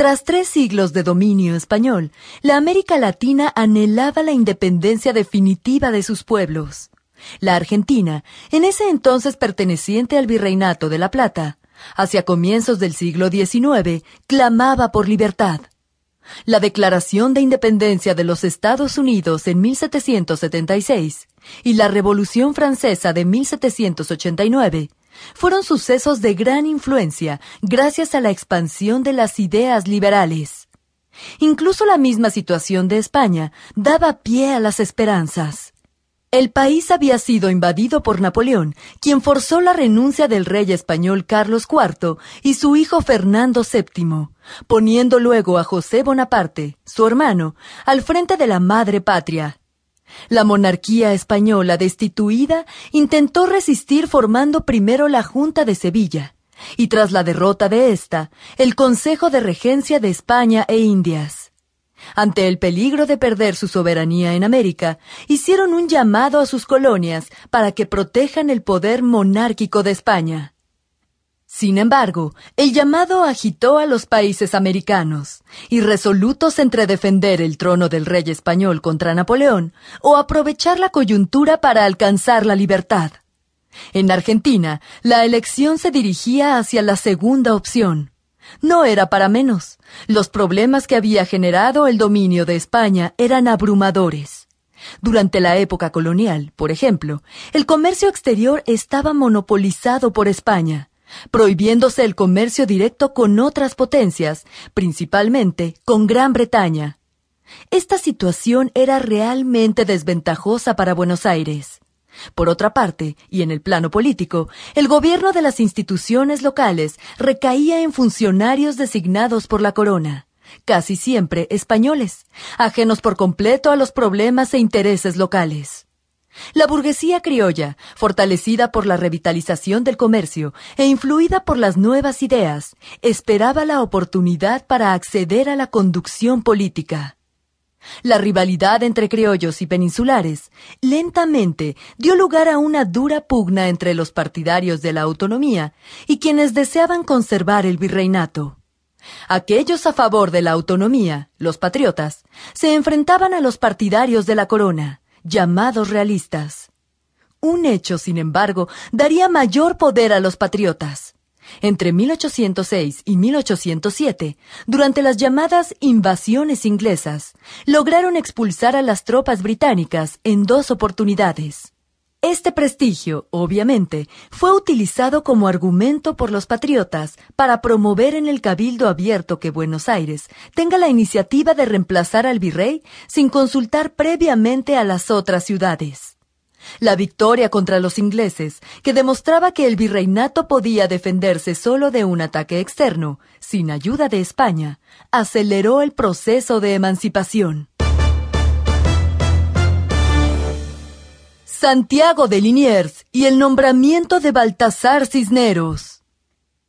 Tras tres siglos de dominio español, la América Latina anhelaba la independencia definitiva de sus pueblos. La Argentina, en ese entonces perteneciente al Virreinato de la Plata, hacia comienzos del siglo XIX, clamaba por libertad. La Declaración de Independencia de los Estados Unidos en 1776 y la Revolución Francesa de 1789 fueron sucesos de gran influencia gracias a la expansión de las ideas liberales. Incluso la misma situación de España daba pie a las esperanzas. El país había sido invadido por Napoleón, quien forzó la renuncia del rey español Carlos IV y su hijo Fernando VII, poniendo luego a José Bonaparte, su hermano, al frente de la madre patria. La monarquía española destituida intentó resistir formando primero la Junta de Sevilla, y tras la derrota de ésta, el Consejo de Regencia de España e Indias. Ante el peligro de perder su soberanía en América, hicieron un llamado a sus colonias para que protejan el poder monárquico de España. Sin embargo, el llamado agitó a los países americanos, y resolutos entre defender el trono del rey español contra Napoleón o aprovechar la coyuntura para alcanzar la libertad. En Argentina, la elección se dirigía hacia la segunda opción, no era para menos. Los problemas que había generado el dominio de España eran abrumadores. Durante la época colonial, por ejemplo, el comercio exterior estaba monopolizado por España, prohibiéndose el comercio directo con otras potencias, principalmente con Gran Bretaña. Esta situación era realmente desventajosa para Buenos Aires. Por otra parte, y en el plano político, el gobierno de las instituciones locales recaía en funcionarios designados por la corona, casi siempre españoles, ajenos por completo a los problemas e intereses locales. La burguesía criolla, fortalecida por la revitalización del comercio e influida por las nuevas ideas, esperaba la oportunidad para acceder a la conducción política. La rivalidad entre criollos y peninsulares lentamente dio lugar a una dura pugna entre los partidarios de la autonomía y quienes deseaban conservar el virreinato. Aquellos a favor de la autonomía, los patriotas, se enfrentaban a los partidarios de la corona, llamados realistas. Un hecho, sin embargo, daría mayor poder a los patriotas. Entre 1806 y 1807, durante las llamadas invasiones inglesas, lograron expulsar a las tropas británicas en dos oportunidades. Este prestigio, obviamente, fue utilizado como argumento por los patriotas para promover en el cabildo abierto que Buenos Aires tenga la iniciativa de reemplazar al virrey sin consultar previamente a las otras ciudades. La victoria contra los ingleses, que demostraba que el virreinato podía defenderse solo de un ataque externo, sin ayuda de España, aceleró el proceso de emancipación. Santiago de Liniers y el nombramiento de Baltasar Cisneros.